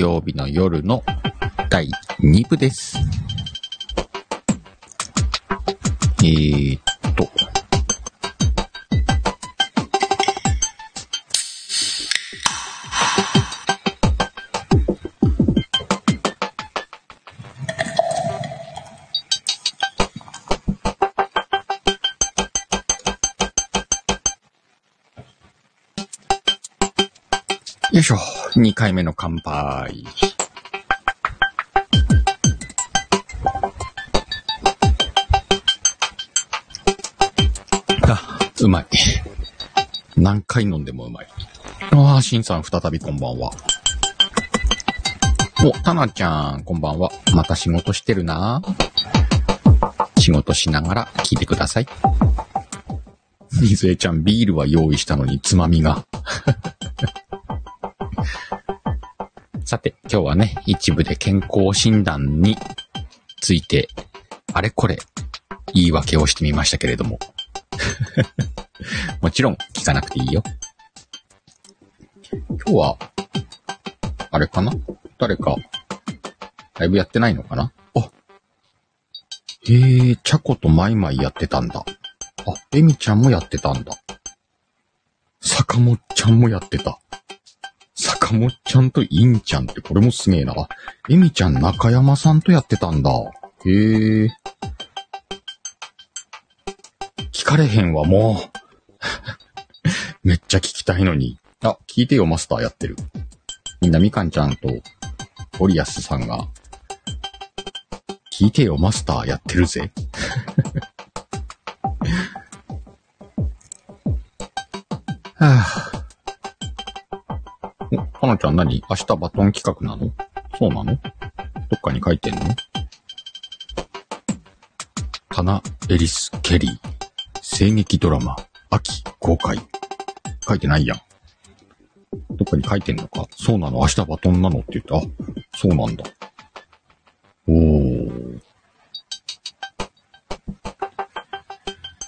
曜日の夜の第2部です。えー回目の乾杯。あ、うまい。何回飲んでもうまい。ああ、しんさん再びこんばんは。お、たなちゃん、こんばんは。また仕事してるな仕事しながら聞いてください。みずえちゃん、ビールは用意したのにつまみが。今日はね、一部で健康診断について、あれこれ、言い訳をしてみましたけれども。もちろん、聞かなくていいよ。今日は、あれかな？誰か、ライブやってないのかな？あ、へえ、チャコとマイマイやってたんだ。あ、エミちゃんもやってたんだ。坂本ちゃんもやってた。坂本ちゃんとインちゃんってこれもすげえな。エミちゃん中山さんとやってたんだ。へえ。聞かれへんわ、もう。めっちゃ聞きたいのに。あ、聞いてよ、マスターやってる。みんなみかんちゃんと、オリアスさんが、聞いてよ、マスターやってるぜ。はぁ。かなちゃん何？明日バトン企画なの？そうなの？どっかに書いてんの？タナ・エリス・ケリー。声劇ドラマ、秋公開。書いてないやん。どっかに書いてんのか？そうなの？明日バトンなの？って言って、あ、そうなんだ。おー。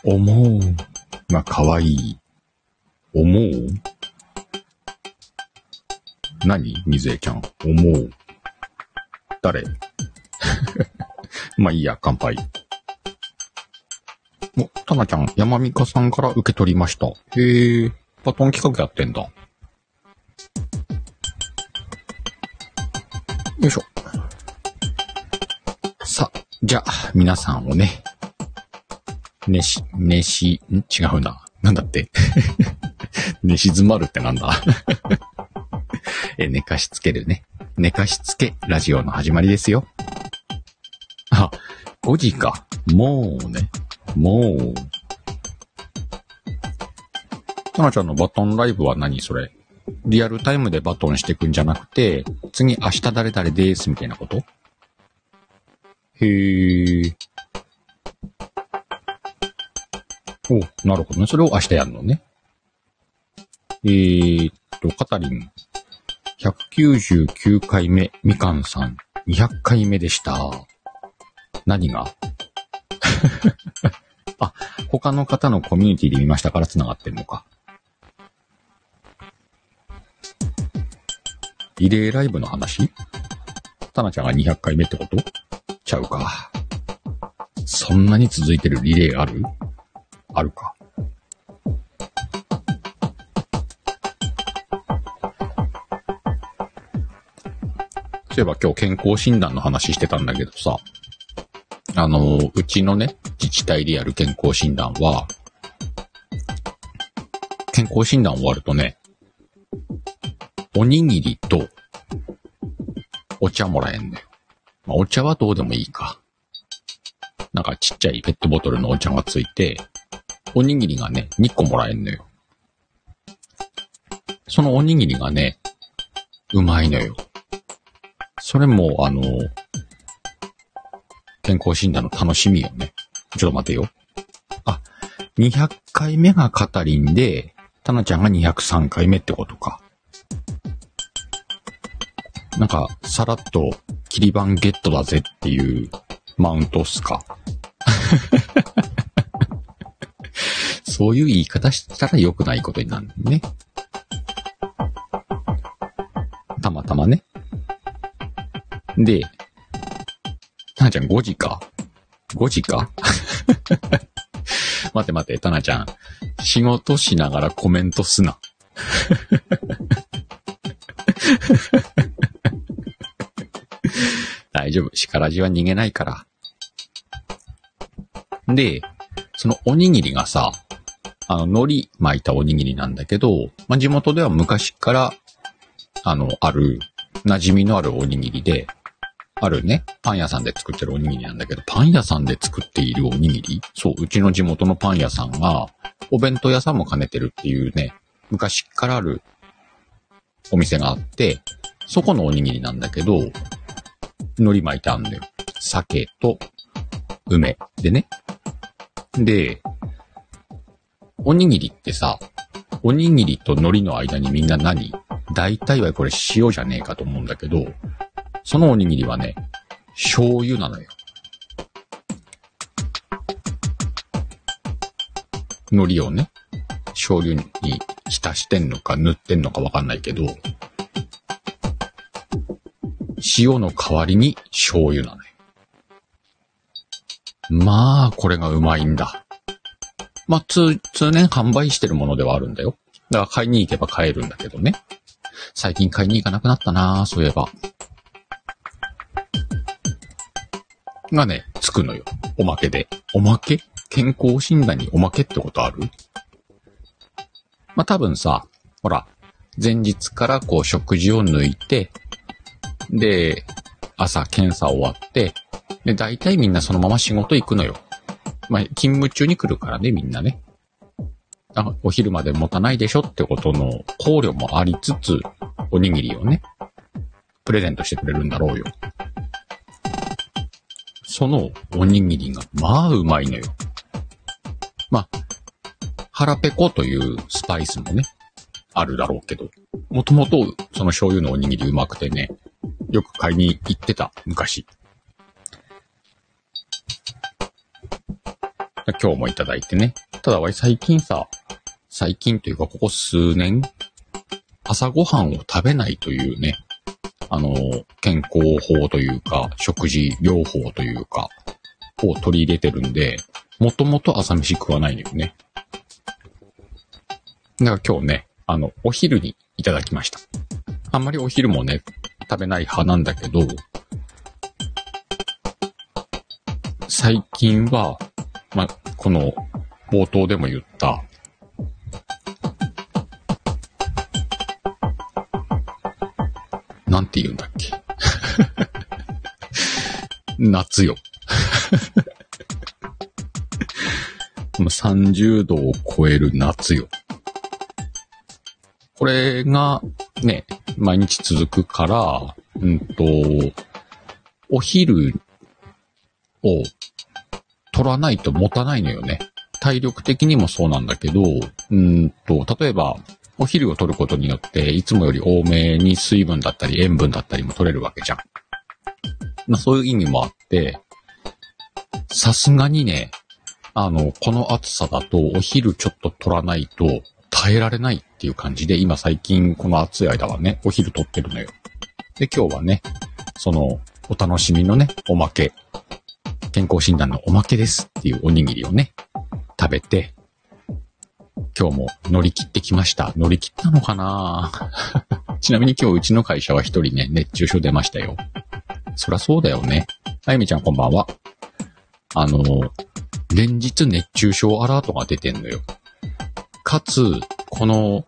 思うが可愛い。思う？何水江ちゃん？思う。誰？まあいいや、乾杯。お、たなちゃん、山美香さんから受け取りました。へえ、バトン企画やってんだ。よいしょ。さ、じゃあ、皆さんをね、ねし、ねし、ん？違うな。なんだって？寝静まるってなんだ？え、寝かしつけるね。寝かしつけ、ラジオの始まりですよ。あ、5時か。もうね。もう。たなちゃんのバトンライブは何それ？リアルタイムでバトンしていくんじゃなくて、次明日誰々ですみたいなこと？へー。お、なるほどね。それを明日やるのね。えーっと、カタリン。199回目、みかんさん。200回目でした。何が？あ、他の方のコミュニティで見ましたから繋がってんのか。リレーライブの話？タナちゃんが200回目ってこと？ちゃうか。そんなに続いてるリレーある？あるか。そういえば今日健康診断の話してたんだけどさ、あの、うちのね、自治体でやる健康診断は、健康診断終わるとね、おにぎりと、お茶もらえんだよ。まあ、お茶はどうでもいいか。なんかちっちゃいペットボトルのお茶がついて、おにぎりがね、2個もらえんのよ。そのおにぎりがね、うまいのよ。それも、あの、健康診断の楽しみよね。ちょっと待てよ。あ、200回目がカタリンで、タナちゃんが203回目ってことか。なんか、さらっと、キリバンゲットだぜっていうマウントっすか。そういう言い方したら良くないことになるね。で、たなちゃん5時か ?5 時か？待て待て、たなちゃん。仕事しながらコメントすな。大丈夫。叱らじは逃げないから。で、そのおにぎりがさ、あの、海苔巻いたおにぎりなんだけど、まあ、地元では昔から、あの、ある、馴染みのあるおにぎりで、あるね、パン屋さんで作ってるおにぎりなんだけど、パン屋さんで作っているおにぎり？そう、うちの地元のパン屋さんが、お弁当屋さんも兼ねてるっていうね、昔からあるお店があって、そこのおにぎりなんだけど、海苔巻いてあんだよ。鮭と梅でね。で、おにぎりってさ、おにぎりと海苔の間にみんな何？大体はこれ塩じゃねえかと思うんだけど、そのおにぎりはね、醤油なのよ。海苔をね、醤油に浸してんのか塗ってんのかわかんないけど、塩の代わりに醤油なのよ。まあ、これがうまいんだ。まあ、通、通年販売してるものではあるんだよ。だから買いに行けば買えるんだけどね。最近買いに行かなくなったなそういえば。がね、つくのよ。おまけで。おまけ？健康診断におまけってことある？まあ、多分さ、ほら、前日からこう食事を抜いて、で、朝検査終わって、で、大体みんなそのまま仕事行くのよ。まあ、勤務中に来るからね、みんなね。あ、お昼まで持たないでしょってことの考慮もありつつ、おにぎりをね、プレゼントしてくれるんだろうよ。そのおにぎりが、まあうまいのよ。まあ、腹ペコというスパイスもね、あるだろうけど、もともとその醤油のおにぎりうまくてね、よく買いに行ってた、昔。今日もいただいてね。ただ、最近さ、最近というかここ数年、朝ごはんを食べないというね、あの、健康法というか、食事療法というか、を取り入れてるんで、もともと朝飯食わないのよね。だから今日ね、あの、お昼にいただきました。あんまりお昼もね、食べない派なんだけど、最近は、まこの冒頭でも言った、なんて言うんだっけ？夏よ。30度を超える夏よ。これがね、毎日続くから、うんと、お昼を取らないと持たないのよね。体力的にもそうなんだけど、うんと、例えば、お昼を取ることによって、いつもより多めに水分だったり塩分だったりも取れるわけじゃん。まあそういう意味もあって、さすがにね、あの、この暑さだとお昼ちょっと取らないと耐えられないっていう感じで、今最近この暑い間はね、お昼取ってるのよ。で、今日はね、その、お楽しみのね、おまけ、健康診断のおまけですっていうおにぎりをね、食べて、今日も乗り切ってきました。乗り切ったのかな？ちなみに今日うちの会社は一人ね、熱中症出ましたよ。そらそうだよね。あゆみちゃんこんばんは。あの、連日熱中症アラートが出てんのよ。かつ、この、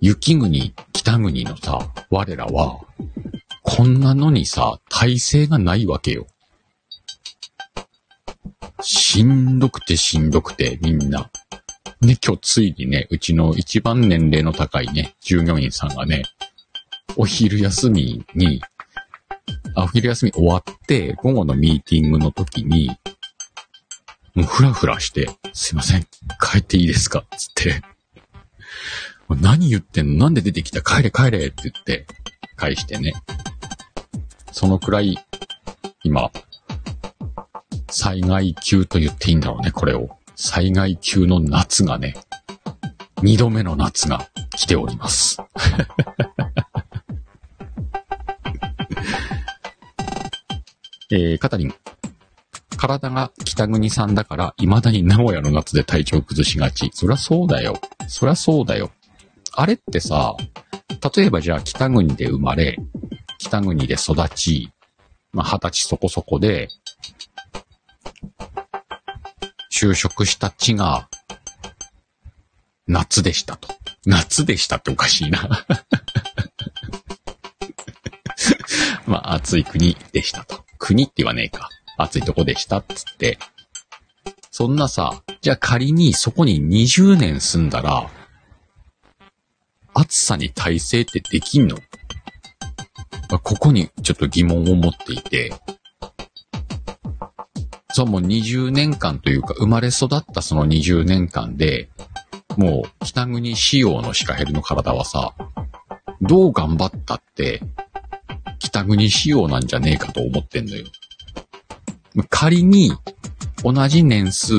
雪国、北国のさ、我らは、こんなのにさ、体制がないわけよ。しんどくてしんどくて、みんな。で、今日ついにね、うちの一番年齢の高いね、従業員さんがね、お昼休みに、あ、お昼休み終わって、午後のミーティングの時に、もうふらふらして、すいません、帰っていいですか？つって。何言ってんの？なんで出てきた？帰れ帰れって言って、返してね。そのくらい、今、災害級と言っていいんだろうね、これを。災害級の夏がね、二度目の夏が来ております。えー、カタリン。体が北国さんだから、未だに名古屋の夏で体調崩しがち。そりゃそうだよ。そりゃそうだよ。あれってさ、例えばじゃあ北国で生まれ、北国で育ち、まあ二十歳そこそこで、就職した地が、夏でしたと。夏でしたっておかしいな。まあ、暑い国でしたと。国って言わねえか。暑いとこでしたっつって。そんなさ、じゃあ仮にそこに20年住んだら、暑さに耐性ってできんの？まあここにちょっと疑問を持っていて、そうもう20年間というか、生まれ育ったその20年間で、もう北国仕様のシカヘルの体はさ、どう頑張ったって、北国仕様なんじゃねえかと思ってんのよ。仮に、同じ年数、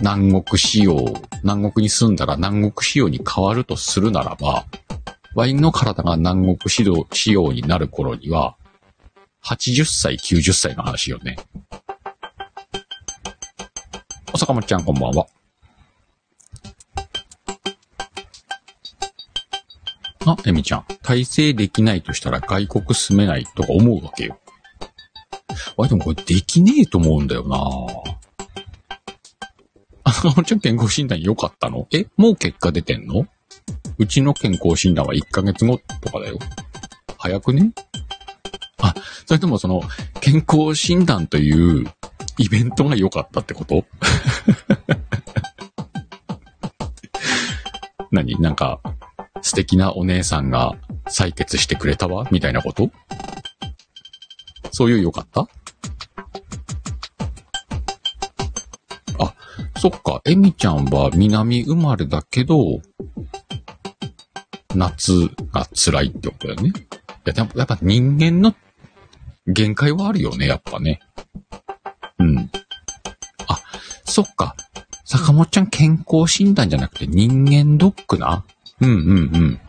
南国仕様、南国に住んだら南国仕様に変わるとするならば、ワインの体が南国仕様仕様になる頃には、80歳、90歳の話よね。お坂本ちゃんこんばんは。あ、エミちゃん。体制できないとしたら外国住めないとか思うわけよ。あ、でもこれできねえと思うんだよなあ、坂本ちゃん健康診断良かったの？え、もう結果出てんの？うちの健康診断は1ヶ月後とかだよ。早くね？あ、それともその、健康診断というイベントが良かったってこと？何？なんか、素敵なお姉さんが採血してくれたわ？みたいなこと？そういう良かった？あ、そっか。エミちゃんは南生まれだけど、夏が辛いってことだよね。いや、でもやっぱ人間の限界はあるよね、やっぱね。うん。あ、そっか。坂本ちゃん健康診断じゃなくて人間ドックな？うんうんうん。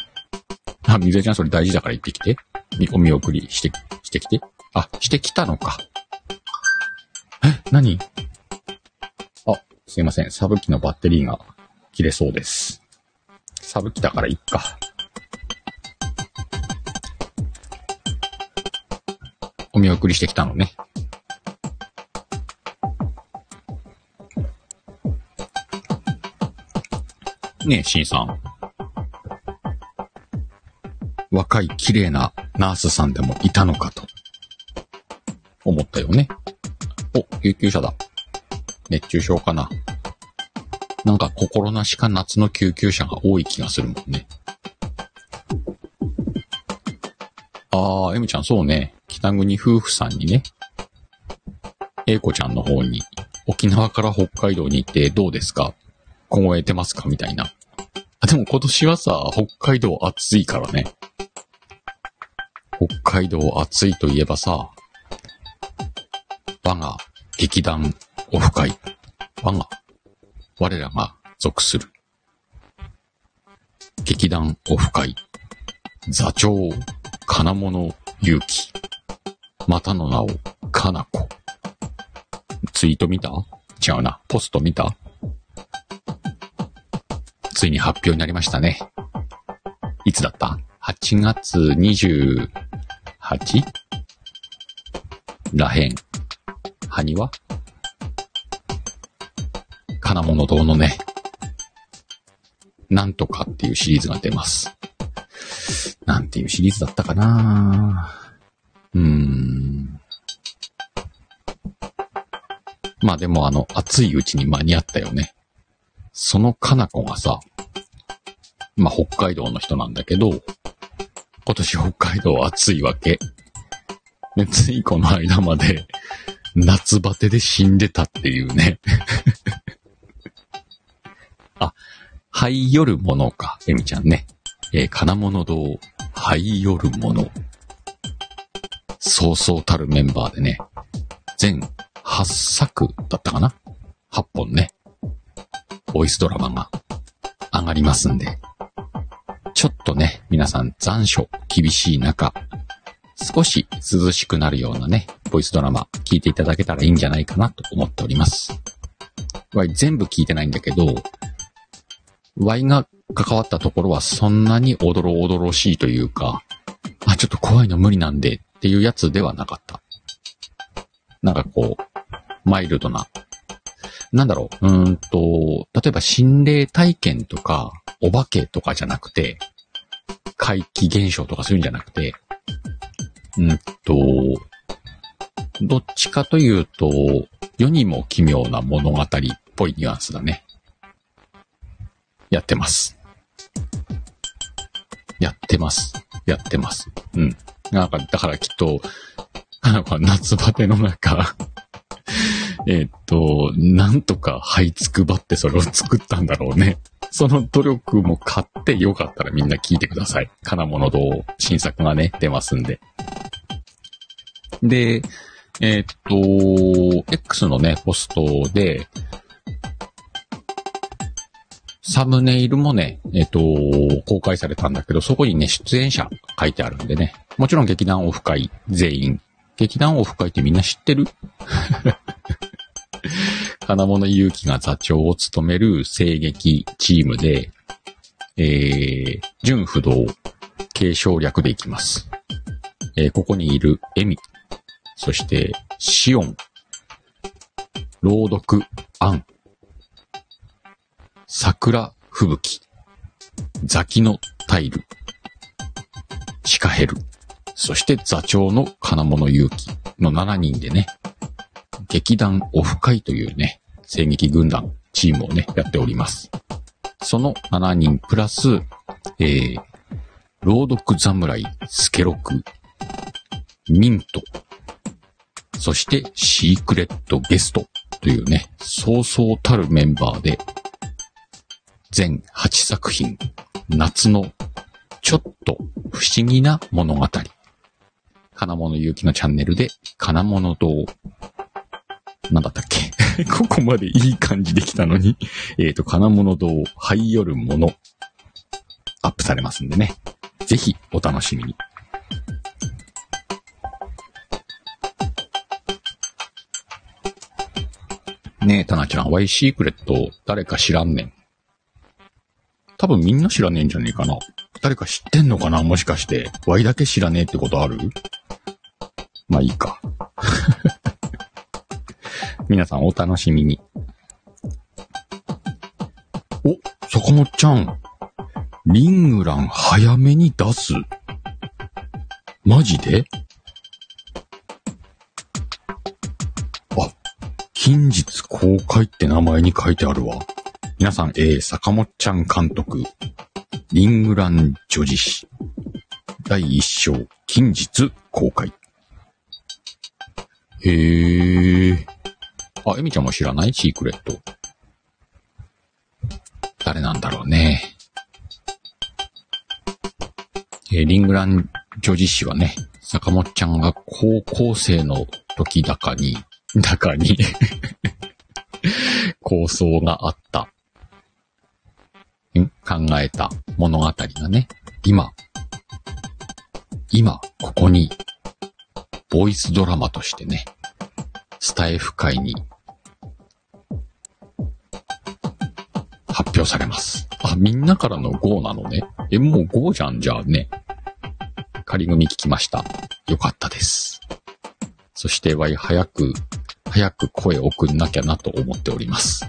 あ、みずえちゃんそれ大事だから言ってきて。みお見送りして、してきて。あ、してきたのか。え、何？あ、すいません。サブ機のバッテリーが切れそうです。サブ機だからいっか。お見送りしてきたのね。ねえ、シンさん。若い綺麗なナースさんでもいたのかと、思ったよね。お、救急車だ。熱中症かな。なんか心なしか夏の救急車が多い気がするもんね。あー、エムちゃんそうね。北国夫婦さんにね、英子ちゃんの方に、沖縄から北海道に行ってどうですか？凍えてますか？みたいな。あ、でも今年はさ、北海道暑いからね。北海道暑いといえばさ、我が劇団オフ会。我が、我らが属する。劇団オフ会。座長、金物勇気。またの名を、かなこ。ツイート見た？違うな。ポスト見た？ついに発表になりましたね。いつだった ?8 月 28? らへん。はにわ？金物堂のね、なんとかっていうシリーズが出ます。なんていうシリーズだったかなうん。まあでもあの、暑いうちに間に合ったよね。そのかなこがさ、まあ北海道の人なんだけど、今年北海道暑いわけ。で、ついこの間まで、夏バテで死んでたっていうね。あ、はいよるものか、エミちゃんね。えー金物堂、はいよるもの。そうそうたるメンバーでね、全8作だったかな？8本ね、ボイスドラマが上がりますんで、ちょっとね、皆さん残暑厳しい中、少し涼しくなるようなね、ボイスドラマ聞いていただけたらいいんじゃないかなと思っております。わい全部聞いてないんだけど、ワイが関わったところはそんなにおどろおどろしいというか、あ、ちょっと怖いの無理なんでっていうやつではなかった。なんかこう、マイルドな。なんだろう、うんと、例えば心霊体験とか、お化けとかじゃなくて、怪奇現象とかそういうんじゃなくて、うんと、どっちかというと、世にも奇妙な物語っぽいニュアンスだね。やってます。やってます。やってます。うん。なんか、だからきっと、なんか夏バテの中 えっと、なんとか這いつくばってそれを作ったんだろうね。その努力も買ってよかったらみんな聞いてください。金物堂新作がね、出ますんで。で、えっと、X のね、ポストで、サムネイルもね、えっ、と、公開されたんだけど、そこにね、出演者書いてあるんでね。もちろん劇団オフ会全員。劇団オフ会ってみんな知ってる？金物勇気が座長を務める声劇チームで、えー、純不動、継承略でいきます。えー、ここにいるエミ、そしてシオン、朗読、アン、桜吹雪、ザキのタイル、シカヘル、そして座長の金物勇気の7人でね、劇団オフ会というね、声劇軍団、チームをね、やっております。その7人プラス、えー、朗読侍、スケロク、ミント、そしてシークレットゲストというね、そうそうたるメンバーで全8作品、夏のちょっと不思議な物語。金物勇気のチャンネルで、金物堂。なんだったっけ？ここまでいい感じできたのに、えっ、と、金物堂、灰夜もの、アップされますんでね。ぜひ、お楽しみに。ねえ、タナちゃん、ワイシークレット、誰か知らんねん。多分みんな知らねえんじゃねえかな。誰か知ってんのかなもしかして。Y だけ知らねえってことある？まあいいか。皆さんお楽しみに。お、坂本ちゃん。リングラン早めに出す。マジで？あ、近日公開って名前に書いてあるわ。皆さん、えー、坂本ちゃん監督、リングラン女子誌、第一章、近日公開。へー。あ、エミちゃんも知らない？シークレット。誰なんだろうね。えー、リングラン女子誌はね、坂本ちゃんが高校生の時だかに、だかに 構想があった考えた物語がね、今、今、ここに、ボイスドラマとしてね、スタイフ界に、発表されます。あ、みんなからの GO なのね。え、もう GO じゃん、じゃあね。仮組聞きました。よかったです。そして、わい、早く、早く声送んなきゃなと思っております。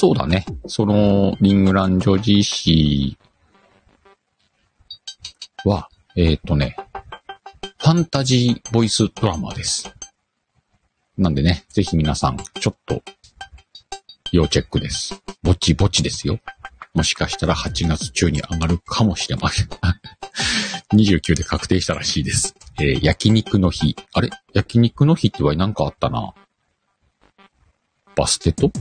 そうだね。その、リングラン女子誌は、えっ、ー、とね、ファンタジーボイスドラマです。なんでね、ぜひ皆さん、ちょっと、要チェックです。ぼちぼちですよ。もしかしたら8月中に上がるかもしれません。29で確定したらしいです。えー、焼肉の日。あれ？焼肉の日っては何かあったな。バステト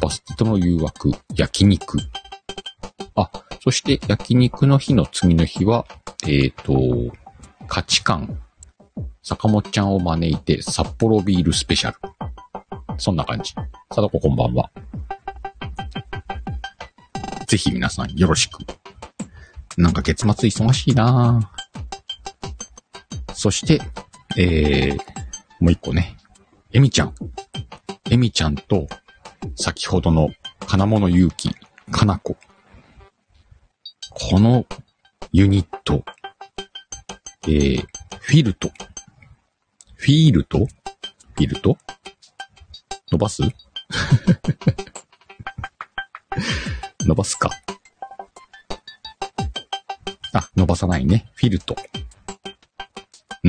バステとの誘惑、焼肉。あ、そして焼肉の日の次の日は、えっ、ー、と、価値観、坂本ちゃんを招いて札幌ビールスペシャル。そんな感じ。さとここんばんは。ぜひ皆さんよろしく。なんか月末忙しいなそして、えー、もう一個ね。えみちゃん。えみちゃんと、先ほどの金物勇気、かなこ。このユニット、えー、フィルト。フィールト？フィルト？伸ばす？伸ばすか。あ、伸ばさないね。フィルト。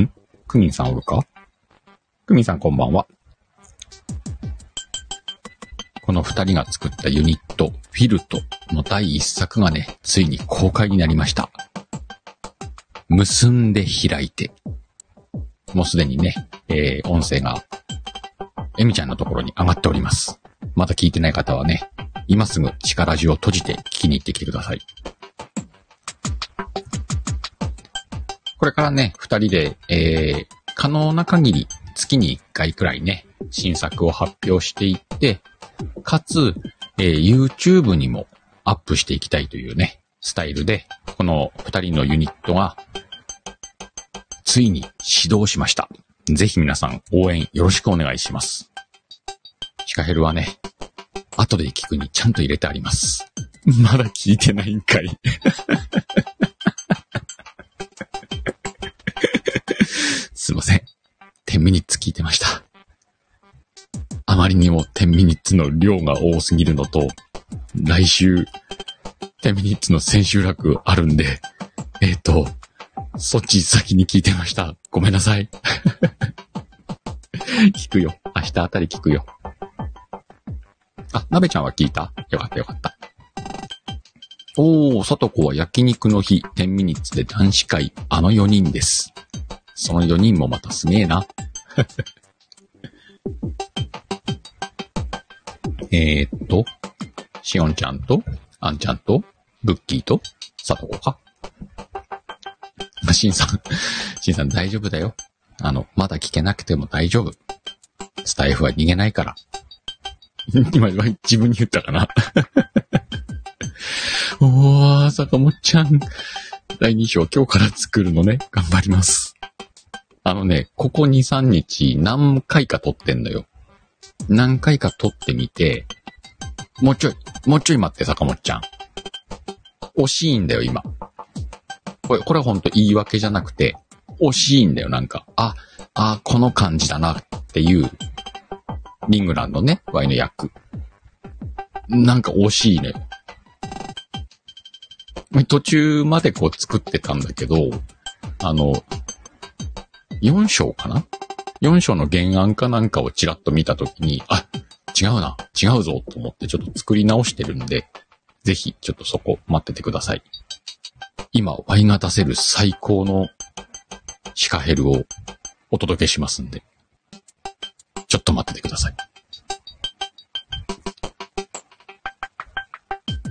ん？クミンさんおるか？クミンさんこんばんは。の二人が作ったユニット、フィルトの第一作がね、ついに公開になりました。結んで開いて。もうすでにね、えー、音声が、エミちゃんのところに上がっております。まだ聞いてない方はね、今すぐ力ジを閉じて聞きに行ってきてください。これからね、二人で、えー、可能な限り月に一回くらいね、新作を発表していって、かつ、えー YouTube にもアップしていきたいというね、スタイルで、この二人のユニットが、ついに始動しました。ぜひ皆さん応援よろしくお願いします。シカヘルはね、後で聞くにちゃんと入れてあります。まだ聞いてないんかい。すいません。10ミニッツ聞いてました。あまりにも10ミニッツの量が多すぎるのと、来週、10ミニッツの千秋楽あるんで、えっ、と、そっち先に聞いてました。ごめんなさい。聞くよ。明日あたり聞くよ。あ、なべちゃんは聞いた？よかったよかった。おー、さとこは焼肉の日、10ミニッツで男子会、あの4人です。その4人もまたすげえな。えーっと、しおんちゃんと、あんちゃんと、ブッキーと、さとこか。しんさん、しんさん大丈夫だよ。あの、まだ聞けなくても大丈夫。スタイフは逃げないから。今、今自分に言ったかな。おー、坂本ちゃん。第2章今日から作るのね。頑張ります。あのね、ここ2、3日何回か撮ってんのよ。何回か撮ってみて、もうちょい、もうちょい待って、坂本ちゃん。惜しいんだよ、今。これ、これほんと言い訳じゃなくて、惜しいんだよ、なんか。あ、あ、この感じだな、っていう、リングランドね、ワイの役。なんか惜しいね。途中までこう作ってたんだけど、あの、4章かな ?4 章の原案かなんかをちらっと見たときに、あ、違うな、違うぞと思ってちょっと作り直してるんで、ぜひちょっとそこ待っててください。今、ワイが出せる最高のシカヘルをお届けしますんで、ちょっと待っててください。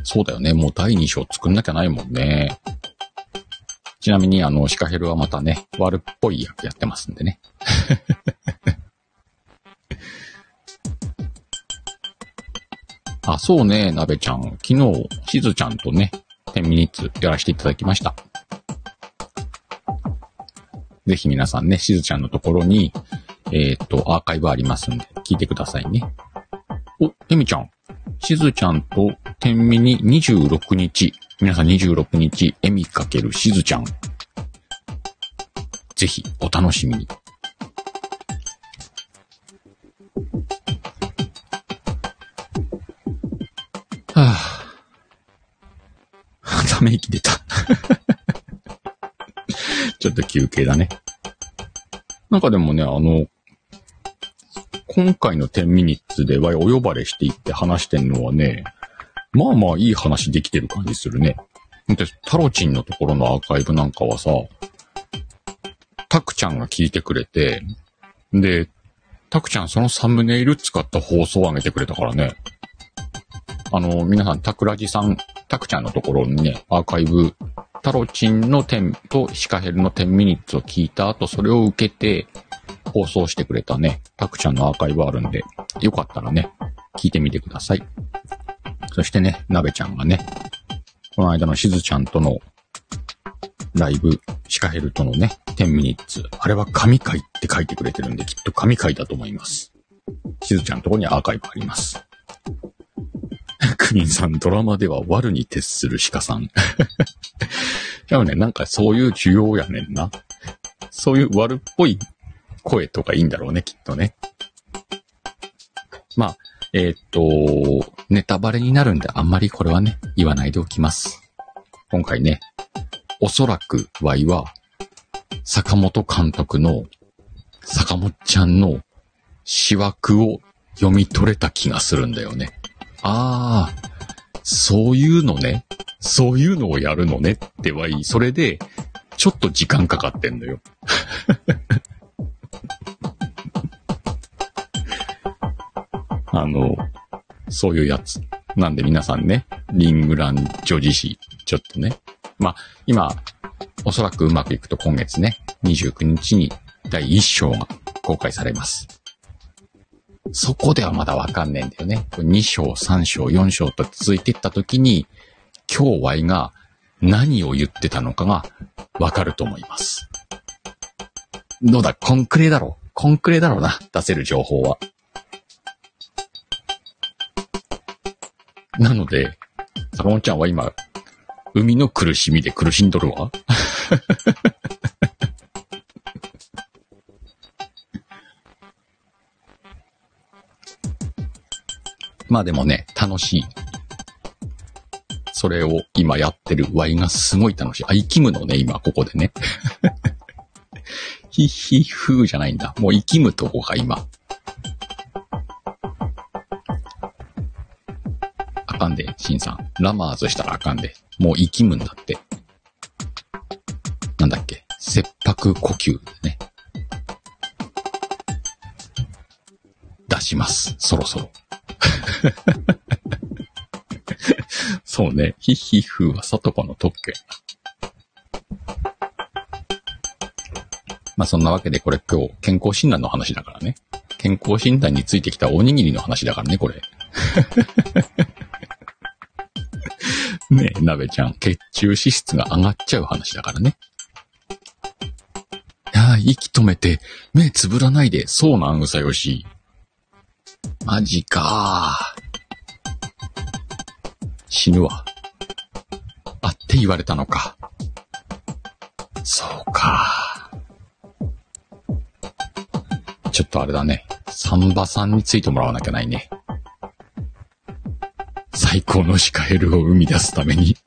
そうだよね。もう第2章作んなきゃないもんね。ちなみに、あの、シカヘルはまたね、悪っぽい役やってますんでね。あ、そうね、なべちゃん。昨日、しずちゃんとね、10ミニッツやらせていただきました。ぜひ皆さんね、しずちゃんのところに、えーっと、アーカイブありますんで、聞いてくださいね。お、えみちゃん。しずちゃんと天ミニ26日。皆さん26日、えみかけるしずちゃん。ぜひ、お楽しみに。はぁ、ため息出た。ちょっと休憩だね。なんかでもね、あの、今回の10ミニッツではお呼ばれしていって話してんのはね、まあまあいい話できてる感じするね。で、タロチンのところのアーカイブなんかはさ、タクちゃんが聞いてくれて、で、タクちゃんそのサムネイル使った放送を上げてくれたからね。あの、皆さん、タクラジさん、タクちゃんのところにね、アーカイブタロチンの10とシカヘルの10ミニッツを聞いた後、それを受けて放送してくれたね、タクちゃんのアーカイブあるんで、よかったらね、聞いてみてください。そしてね、なべちゃんがね、この間のしずちゃんとのライブ、シカヘルとのね、10ミニッツ。あれは神回って書いてくれてるんで、きっと神回だと思います。しずちゃんのとこにアーカイブあります。クミンさん、ドラマでは悪に徹する鹿さん。でもね、なんかそういう需要やねんな。そういう悪っぽい声とかいいんだろうね、きっとね。まあ、えー、っと、ネタバレになるんであんまりこれはね、言わないでおきます。今回ね、おそらく Y は、坂本監督の坂本ちゃんの詩枠を読み取れた気がするんだよね。ああ、そういうのね。そういうのをやるのねってはいい。それで、ちょっと時間かかってんだよ。あの、そういうやつ。なんで皆さんね、リングラン女子誌、ちょっとね。まあ、今、おそらくうまくいくと今月ね、29日に第1章が公開されます。そこではまだわかんねえんだよね。2章、3章、4章と続いていった時に、今日 Y が何を言ってたのかがわかると思います。どうだ、コンクレだろ？う。コンクレだろうな、出せる情報は。なので、坂本ちゃんは今、海の苦しみで苦しんどるわ？まあでもね、楽しい。それを今やってる Y がすごい楽しい。あ、生きむのね、今ここでね。ひひふーじゃないんだ。もう生きむとこが今。かんで、シンさん。ラマーズしたらあかんで。もう生きむんだって。なんだっけ？切迫呼吸ね。出します。そろそろ。そうね。ヒヒフはサトコの特権。まあそんなわけでこれ今日健康診断の話だからね。健康診断についてきたおにぎりの話だからね、これ。ねえ、鍋ちゃん、血中脂質が上がっちゃう話だからね。いや息止めて、目つぶらないで、そうなん、うさよし。マジか死ぬわ。あって言われたのか。そうか。ちょっとあれだね。サンバさんについてもらわなきゃないね。最高のシカヘルを生み出すために。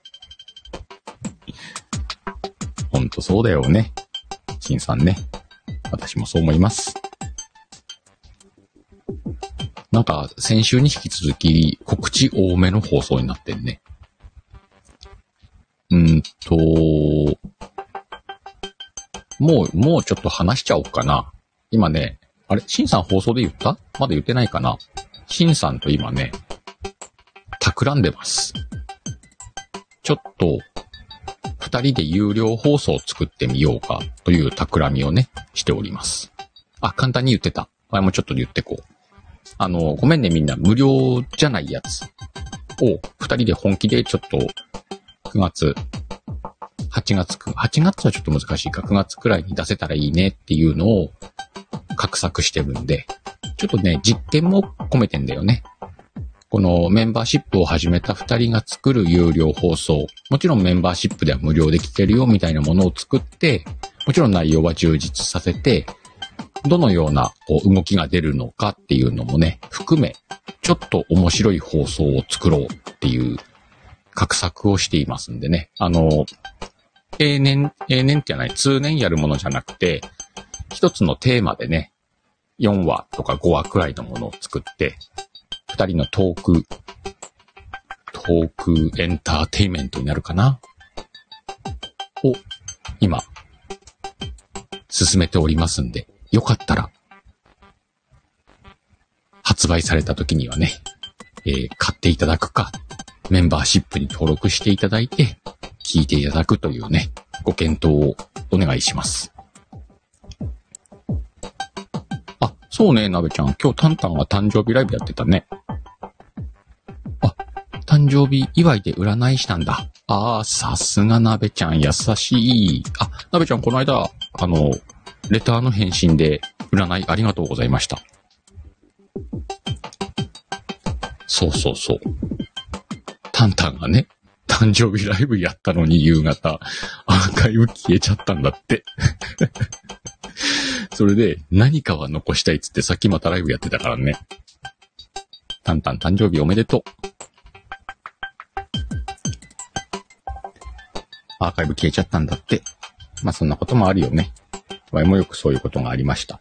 ほんとそうだよね。金さんね。私もそう思います。なんか、先週に引き続き、告知多めの放送になってんね。うんと、もう、もうちょっと話しちゃおうかな。今ね、あれ？シンさん放送で言った？まだ言ってないかなシンさんと今ね、企んでます。ちょっと、二人で有料放送を作ってみようかという企みをね、しております。あ、簡単に言ってた。前もちょっと言ってこう。あの、ごめんねみんな、無料じゃないやつを二人で本気でちょっと9月、8月、8月はちょっと難しいか、9月くらいに出せたらいいねっていうのを画策してるんで、ちょっとね、実験も込めてんだよね。このメンバーシップを始めた二人が作る有料放送。もちろんメンバーシップでは無料で聞けるよみたいなものを作って、もちろん内容は充実させて、どのような動きが出るのかっていうのもね、含め、ちょっと面白い放送を作ろうっていう画策をしていますんでね。あの、永年、永年ってない、通年やるものじゃなくて、一つのテーマでね、4話とか5話くらいのものを作って、二人のトーク、トークエンターテイメントになるかな？を、今、進めておりますんで、よかったら、発売された時にはね、えー、買っていただくか、メンバーシップに登録していただいて、聞いていただくというね、ご検討をお願いします。そうね、なべちゃん。今日タンタンが誕生日ライブやってたね。あ、誕生日祝いで占いしたんだ。ああ、さすがなべちゃん、優しい。あ、なべちゃん、この間、あの、レターの返信で占いありがとうございました。そうそうそう。タンタンがね、誕生日ライブやったのに夕方、アーカイブ消えちゃったんだって。それで、何かは残したいっつってさっきまたライブやってたからね。タンタン誕生日おめでとう。アーカイブ消えちゃったんだって。まあそんなこともあるよね。わいもよくそういうことがありました。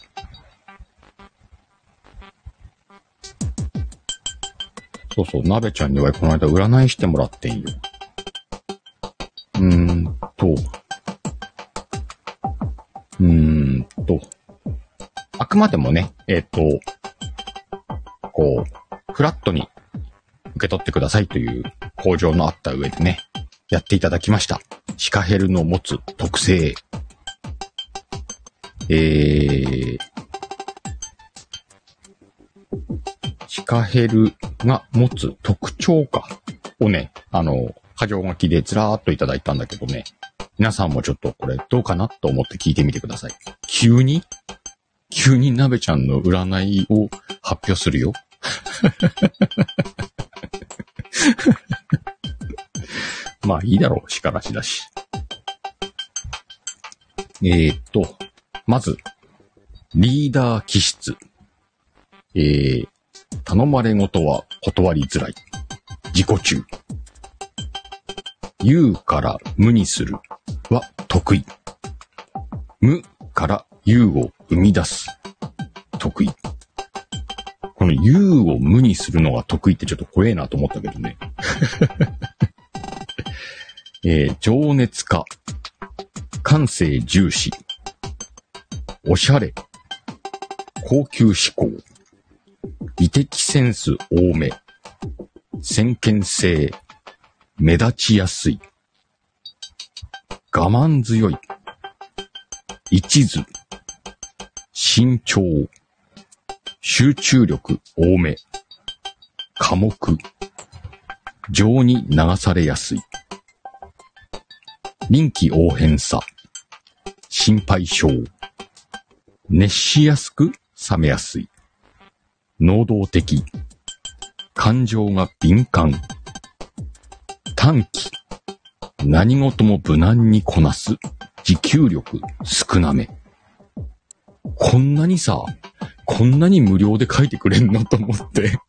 そうそう、なべちゃんにはこの間占いしてもらってんよ。くまでもね、えっ、と、こう、フラットに受け取ってくださいという向上のあった上でね、やっていただきました。シカヘルの持つ特性。えー、シカヘルが持つ特徴かをね、あの、過剰書きでずらーっといただいたんだけどね、皆さんもちょっとこれどうかなと思って聞いてみてください。急に？急になべちゃんの占いを発表するよ。まあいいだろう、しからしだし。えー、っと、まず、リーダー気質。えー、頼まれごとは断りづらい。自己中。言うから無にするは得意。無から有を生み出す。得意。この有を無にするのが得意ってちょっと怖えなと思ったけどね。えー情熱家。感性重視。おしゃれ。高級志向。美的センス多め。先見性。目立ちやすい。我慢強い。一途。慎重。集中力多め。寡黙。情に流されやすい。臨機応変さ。心配性。熱しやすく冷めやすい。能動的。感情が敏感。短気。何事も無難にこなす。持久力少なめ。こんなにさ、こんなに無料で書いてくれんのと思って、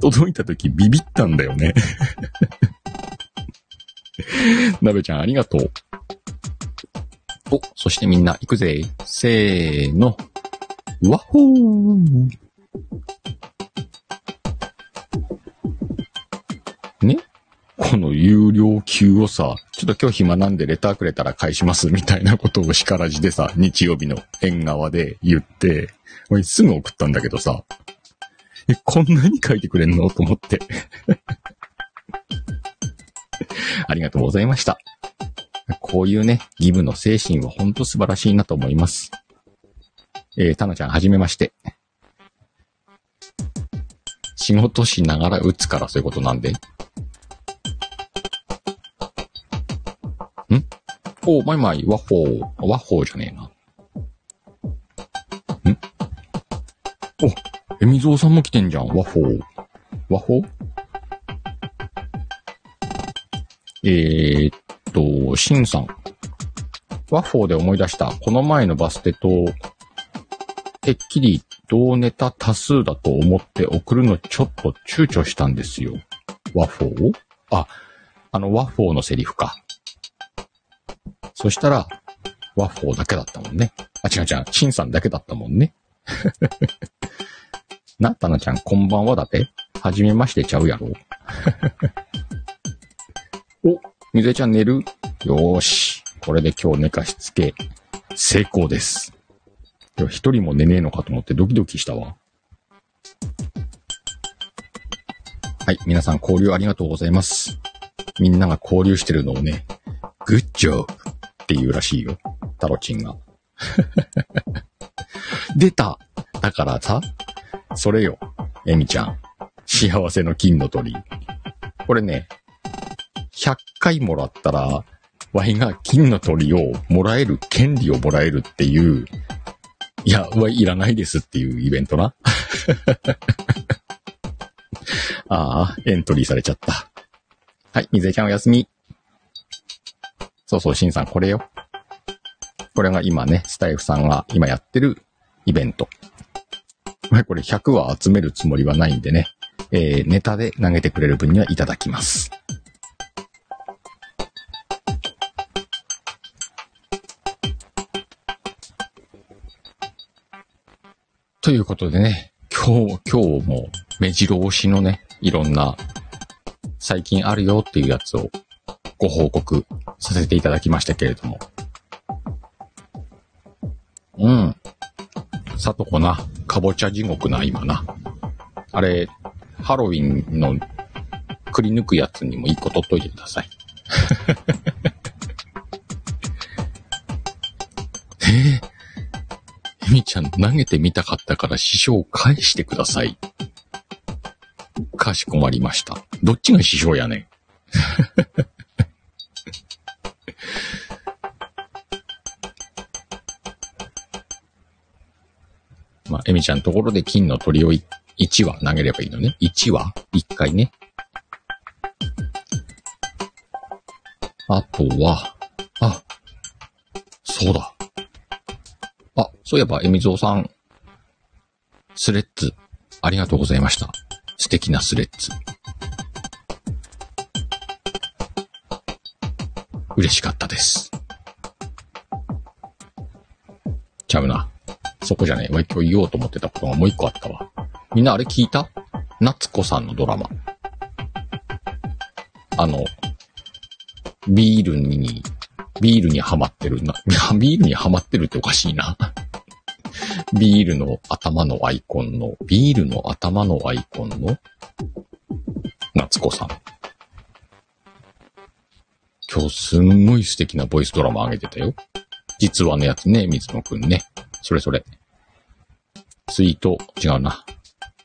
届いた時ビビったんだよね。なべちゃんありがとう。お、そしてみんな行くぜ。せーの。わっほー。この有料級をさ、ちょっと今日暇なんでレターくれたら返しますみたいなことを叱らじでさ、日曜日の縁側で言って、俺すぐ送ったんだけどさ、え、こんなに書いてくれんの？と思って。ありがとうございました。こういうね、ギブの精神はほんと素晴らしいなと思います。えー、たなちゃんはじめまして。仕事しながら打つからそういうことなんで。んお、マイマイ、ワッホー。ワッホーじゃねえな。ん？お、えみぞうさんも来てんじゃん、ワッホー。ワッホー？えー、っと、シンさん。ワッフォーで思い出した。この前のバステと、てっきり同ネタ多数だと思って送るのちょっと躊躇したんですよ。ワッフォー？あ、あのワッフォーのセリフか。そしたら、ワッフォーだけだったもんね。あ、違う違う、シンさんだけだったもんね。な、たなちゃん、こんばんはだって？はじめましてちゃうやろ。お、みずえちゃん寝る？よーし。これで今日寝かしつけ、成功です。では一人も寝ねえのかと思ってドキドキしたわ。はい、皆さん交流ありがとうございます。みんなが交流してるのをね、グッジョブって言うらしいよ。タロチンが。出ただからさ、それよ、エミちゃん。幸せの金の鳥。これね、100回もらったら、ワイが金の鳥をもらえる、権利をもらえるっていう、いや、ワイいらないですっていうイベントな。ああ、エントリーされちゃった。はい、水江ちゃんお休み。そうそう、シンさん、これよ。これが今ね、スタイフさんが今やってるイベント。これ100は集めるつもりはないんでね、えー、ネタで投げてくれる分にはいただきます。ということでね、今日、今日も目白押しのね、いろんな最近あるよっていうやつをご報告させていただきましたけれども。うん。さとこな、かぼちゃ地獄な、今な。あれ、ハロウィンのくり抜くやつにも一個取っといてください。えー、エミちゃん投げてみたかったから師匠返してください。かしこまりました。どっちが師匠やねん。まあ、エミちゃんところで金の鳥を1羽投げればいいのね。1羽 ?1 回ね。あとは、あ、そうだ。あ、そういえば、エミゾウさん、スレッズ、ありがとうございました。素敵なスレッズ。嬉しかったです。ちゃうな。そこじゃねえわ。今日言おうと思ってたことがもう一個あったわ。みんなあれ聞いた？夏子さんのドラマ。あの、ビールに、ビールにハマってるな。ビールにハマってるっておかしいな。ビールの頭のアイコンの、ビールの頭のアイコンの、夏子さん。今日すんごい素敵なボイスドラマ上げてたよ。実話のやつね、水野くんね。それそれ。ツイート、違うな。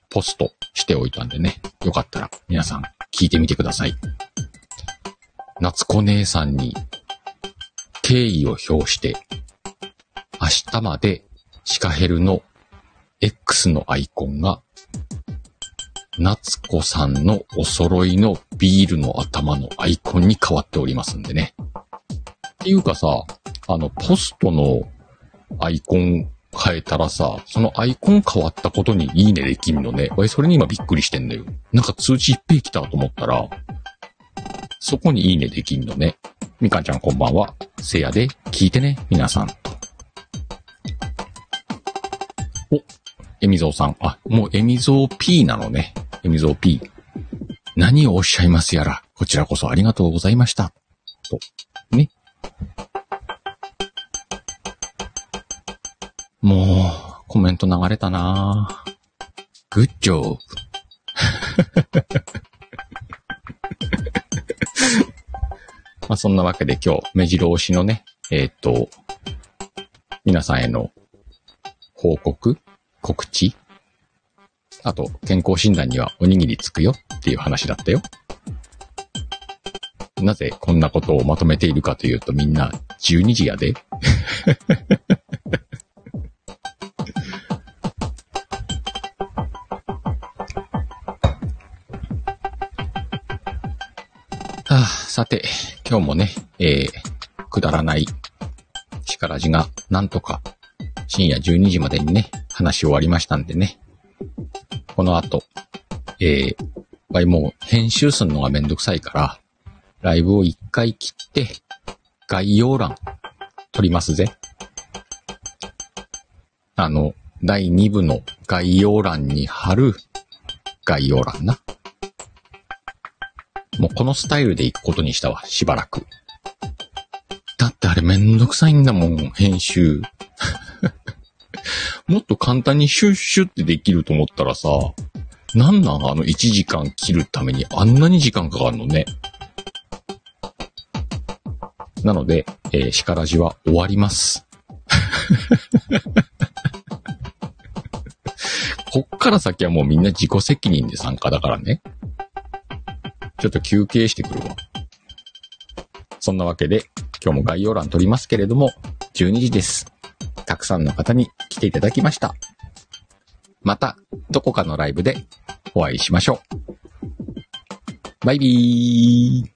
ポストしておいたんでね。よかったら皆さん聞いてみてください。夏子姉さんに敬意を表して、明日までシカヘルの X のアイコンが、夏子さんのお揃いのビールの頭のアイコンに変わっておりますんでね。っていうかさ、あの、ポストのアイコン変えたらさ、そのアイコン変わったことにいいねできんのね。わい、それに今びっくりしてんだよ。なんか通知いっぺい来たと思ったら、そこにいいねできんのね。みかんちゃんこんばんは。せやで、聞いてね、皆さん。お、エミゾーさん。あ、もうエミゾー P なのね。エミゾー P。何をおっしゃいますやら、こちらこそありがとうございました。と。ね。もう、コメント流れたなグッジョブ。まあそんなわけで今日、目白押しのね、えっ、ー、と、皆さんへの報告告知あと、健康診断にはおにぎりつくよっていう話だったよ。なぜこんなことをまとめているかというとみんな12時やで。さて、今日もね、えー、くだらない力じがなんとか深夜12時までにね、話し終わりましたんでね。この後、えー、ぱいもう編集するのがめんどくさいから、ライブを一回切って、概要欄、取りますぜ。あの、第2部の概要欄に貼る概要欄な。もうこのスタイルで行くことにしたわ、しばらく。だってあれめんどくさいんだもん、編集。もっと簡単にシュッシュってできると思ったらさ、なんなんあの1時間切るためにあんなに時間かかるのね。なので、えー、シカラジは終わります。こっから先はもうみんな自己責任で参加だからね。ちょっと休憩してくるわ。そんなわけで、今日も概要欄取りますけれども、12時です。たくさんの方に来ていただきました。また、どこかのライブでお会いしましょう。バイビー